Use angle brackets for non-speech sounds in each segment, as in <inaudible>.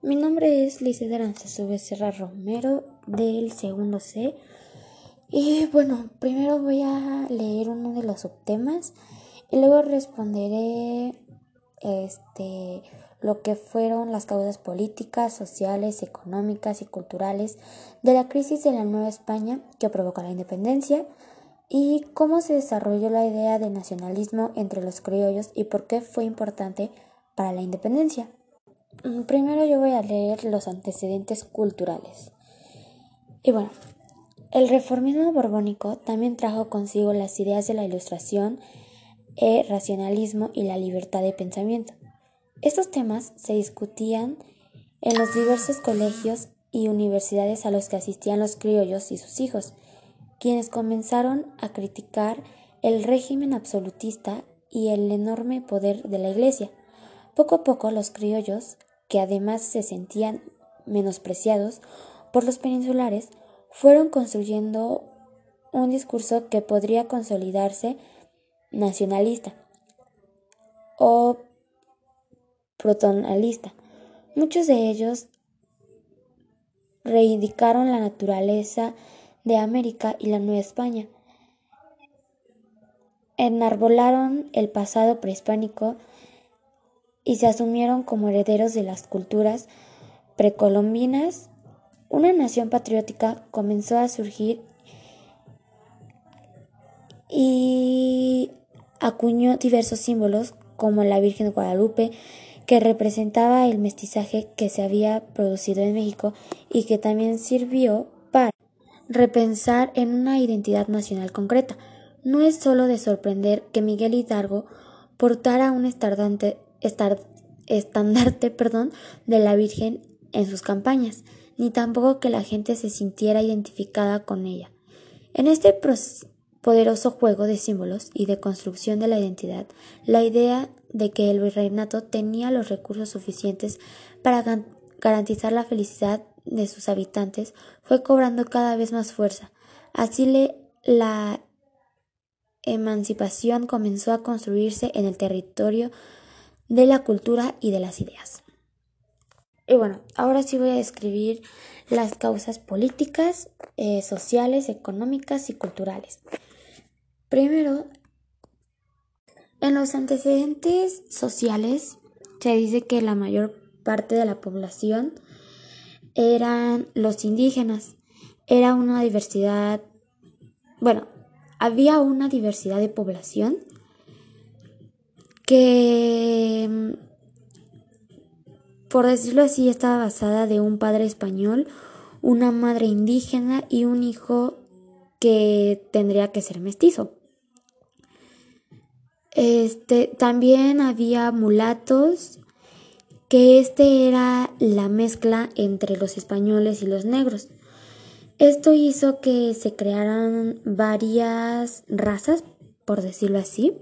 Mi nombre es Lice Aranzazu Becerra Romero del segundo C. Y bueno, primero voy a leer uno de los subtemas y luego responderé este lo que fueron las causas políticas, sociales, económicas y culturales de la crisis de la Nueva España que provocó la independencia y cómo se desarrolló la idea de nacionalismo entre los criollos y por qué fue importante para la independencia. Mm, primero yo voy a leer los antecedentes culturales. Y bueno, el reformismo borbónico también trajo consigo las ideas de la ilustración, el racionalismo y la libertad de pensamiento. Estos temas se discutían en los diversos colegios y universidades a los que asistían los criollos y sus hijos, quienes comenzaron a criticar el régimen absolutista y el enorme poder de la Iglesia. Poco a poco los criollos que además se sentían menospreciados por los peninsulares, fueron construyendo un discurso que podría consolidarse nacionalista o protonalista. Muchos de ellos reivindicaron la naturaleza de América y la Nueva España. Enarbolaron el pasado prehispánico y se asumieron como herederos de las culturas precolombinas, una nación patriótica comenzó a surgir y acuñó diversos símbolos como la Virgen Guadalupe, que representaba el mestizaje que se había producido en México y que también sirvió para repensar en una identidad nacional concreta. No es solo de sorprender que Miguel Hidalgo portara un estardante estandarte <laughs> perdón, de la Virgen en sus campañas, ni tampoco que la gente se sintiera identificada con ella. En este poderoso juego de símbolos y de construcción de la identidad, la idea de que el virreinato tenía los recursos suficientes para garantizar la felicidad de sus habitantes fue cobrando cada vez más fuerza. Así le, la emancipación comenzó a construirse en el territorio de la cultura y de las ideas. Y bueno, ahora sí voy a describir las causas políticas, eh, sociales, económicas y culturales. Primero, en los antecedentes sociales se dice que la mayor parte de la población eran los indígenas. Era una diversidad, bueno, había una diversidad de población que, mm, por decirlo así, estaba basada de un padre español, una madre indígena y un hijo que tendría que ser mestizo. Este, también había mulatos, que este era la mezcla entre los españoles y los negros. Esto hizo que se crearan varias razas, por decirlo así,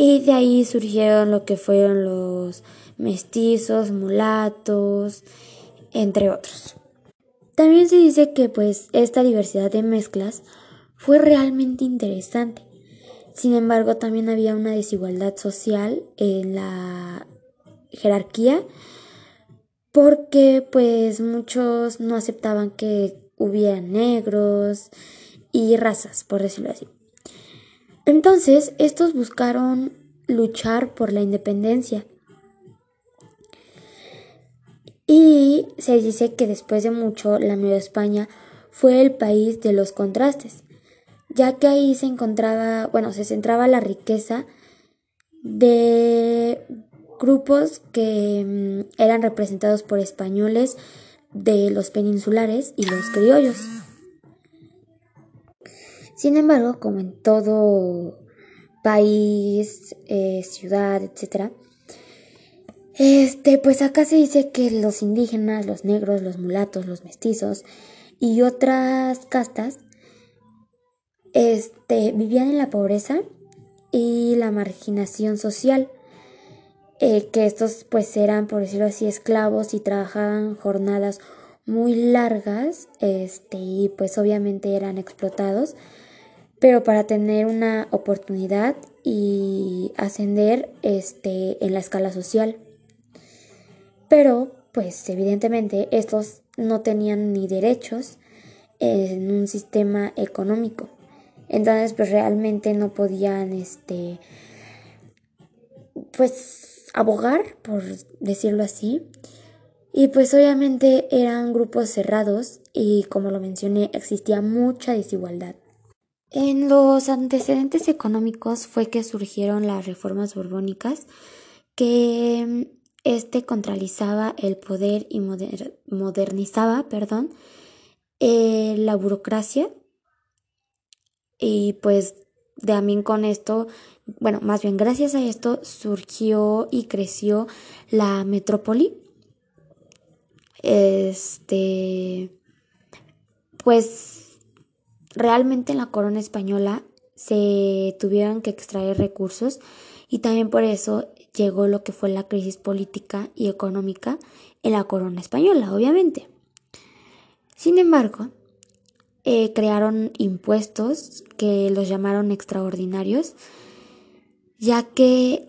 y de ahí surgieron lo que fueron los mestizos, mulatos, entre otros. También se dice que pues esta diversidad de mezclas fue realmente interesante. Sin embargo, también había una desigualdad social en la jerarquía porque pues muchos no aceptaban que hubiera negros y razas, por decirlo así. Entonces, estos buscaron luchar por la independencia. Y se dice que después de mucho la Nueva España fue el país de los contrastes, ya que ahí se encontraba, bueno, se centraba la riqueza de grupos que mm, eran representados por españoles de los peninsulares y los criollos. Sin embargo, como en todo país, eh, ciudad, etc., este, pues acá se dice que los indígenas, los negros, los mulatos, los mestizos y otras castas este, vivían en la pobreza y la marginación social, eh, que estos pues eran, por decirlo así, esclavos y trabajaban jornadas muy largas, este, y pues obviamente eran explotados pero para tener una oportunidad y ascender este, en la escala social. pero pues evidentemente estos no tenían ni derechos en un sistema económico. Entonces pues realmente no podían este pues abogar, por decirlo así. Y pues obviamente eran grupos cerrados y como lo mencioné existía mucha desigualdad. En los antecedentes económicos fue que surgieron las reformas borbónicas que este contralizaba el poder y modernizaba, perdón, eh, la burocracia y pues también con esto, bueno, más bien gracias a esto surgió y creció la metrópoli. Este, pues realmente en la corona española se tuvieron que extraer recursos y también por eso llegó lo que fue la crisis política y económica en la corona española, obviamente. Sin embargo, eh, crearon impuestos que los llamaron extraordinarios, ya que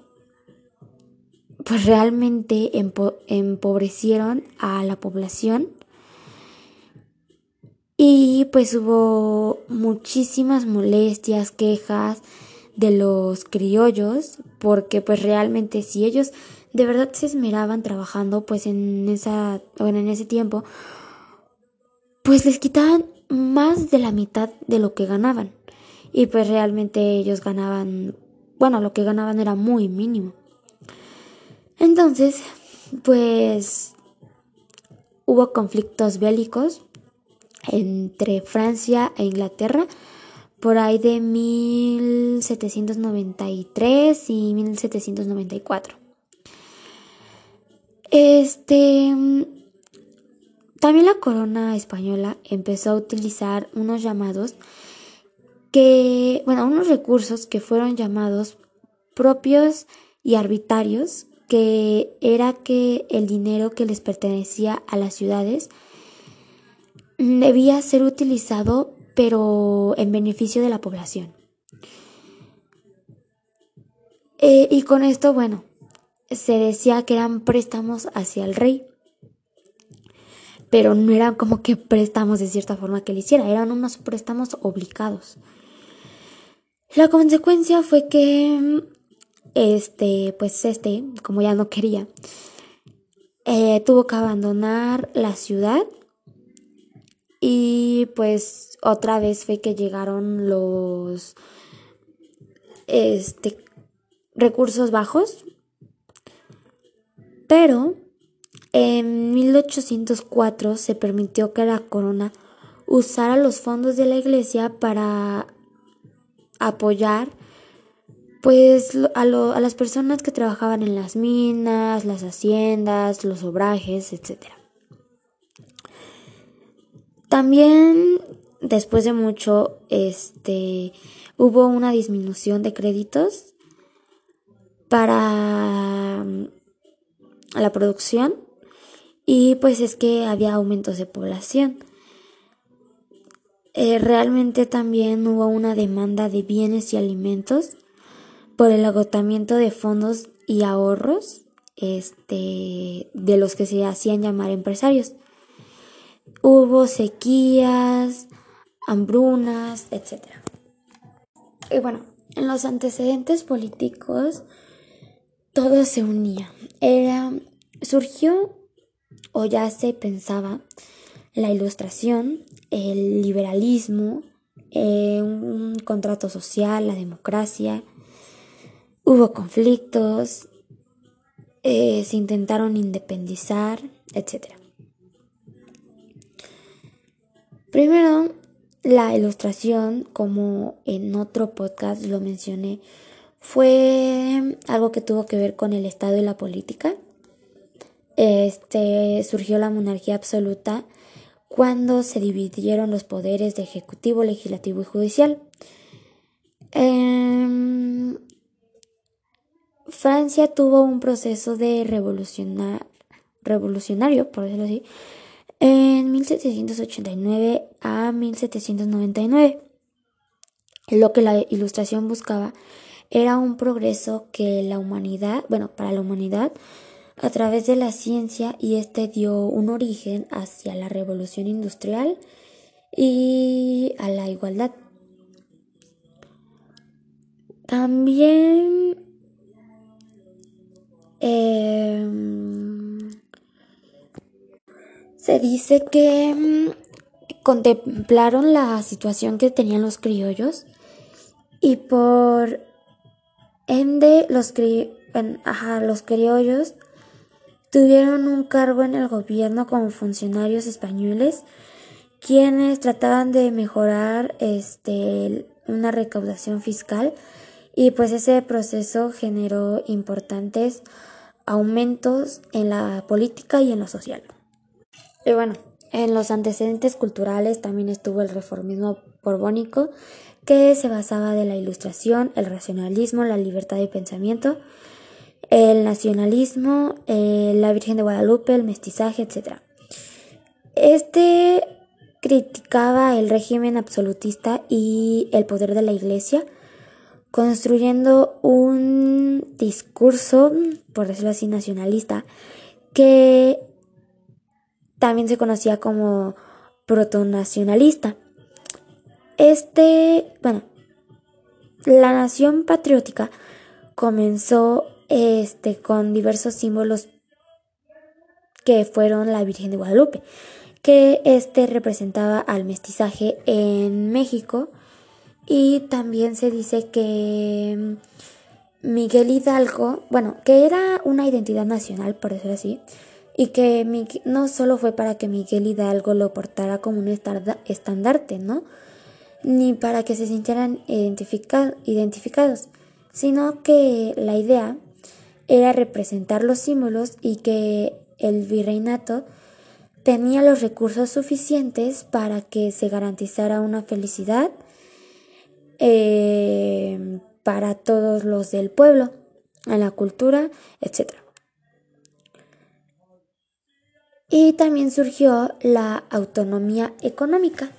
pues realmente empobrecieron a la población y pues hubo muchísimas molestias, quejas de los criollos, porque pues realmente si ellos de verdad se esmeraban trabajando pues en esa bueno, en ese tiempo pues les quitaban más de la mitad de lo que ganaban. Y pues realmente ellos ganaban, bueno, lo que ganaban era muy mínimo. Entonces, pues hubo conflictos bélicos entre Francia e Inglaterra por ahí de 1793 y 1794. Este también la corona española empezó a utilizar unos llamados que, bueno, unos recursos que fueron llamados propios y arbitrarios, que era que el dinero que les pertenecía a las ciudades debía ser utilizado pero en beneficio de la población. Eh, y con esto, bueno, se decía que eran préstamos hacia el rey pero no eran como que préstamos de cierta forma que le hiciera, eran unos préstamos obligados. La consecuencia fue que, este, pues este, como ya no quería, eh, tuvo que abandonar la ciudad y pues otra vez fue que llegaron los este recursos bajos pero en 1804 se permitió que la corona usara los fondos de la iglesia para apoyar pues a, a, las personas que trabajaban en las minas, las haciendas, los obrajes, etc. También después de mucho este hubo una disminución de créditos para la producción y pues es que había aumentos de población. Eh, realmente también hubo una demanda de bienes y alimentos por el agotamiento de fondos y ahorros este, de los que se hacían llamar empresarios. Hubo sequías, hambrunas, etc. Y bueno, en los antecedentes políticos todo se unía. Era, surgió o ya se pensaba la ilustración, el liberalismo, eh, un contrato social, la democracia, hubo conflictos, eh, se intentaron independizar, etc. Primero, la ilustración, como en otro podcast lo mencioné, fue algo que tuvo que ver con el Estado y la política este, surgió la monarquía absoluta cuando se dividieron los poderes de ejecutivo, legislativo y judicial. Em, Francia tuvo un proceso de revolucionario, por decirlo así, en 1789 a 1799. Lo que la ilustración buscaba era un progreso que la humanidad, bueno, para la humanidad, a través de la ciencia y este dio un origen hacia la revolución industrial y a la igualdad. También em, se dice que mm, contemplaron la situación que tenían los criollos y por ende los, los criollos tuvieron un cargo en el gobierno como funcionarios españoles quienes trataban de mejorar este, una recaudación fiscal y pues ese proceso generó importantes aumentos en la política y en lo social. Y bueno, en los antecedentes culturales también estuvo el reformismo borbónico, que se basaba de la ilustración, el racionalismo, la libertad de pensamiento, el nacionalismo, eh, la Virgen de Guadalupe, el mestizaje, etc. Este criticaba el régimen absolutista y el poder de la Iglesia, construyendo un discurso, por decirlo así, nacionalista, que también se conocía como protonacionalista. Este, bueno, la nación patriótica comenzó este con diversos símbolos que fueron la Virgen de Guadalupe, que este representaba al mestizaje en México y también se dice que Miguel Hidalgo, bueno, que era una identidad nacional, por decirlo así, y que no solo fue para que Miguel Hidalgo lo portara como un estandarte, ¿no? Ni para que se sintieran identificados, sino que la idea era representar los símbolos y que el virreinato tenía los recursos suficientes para que se garantizara una felicidad eh, para todos los del pueblo, en la cultura, etc. Y también surgió la autonomía económica.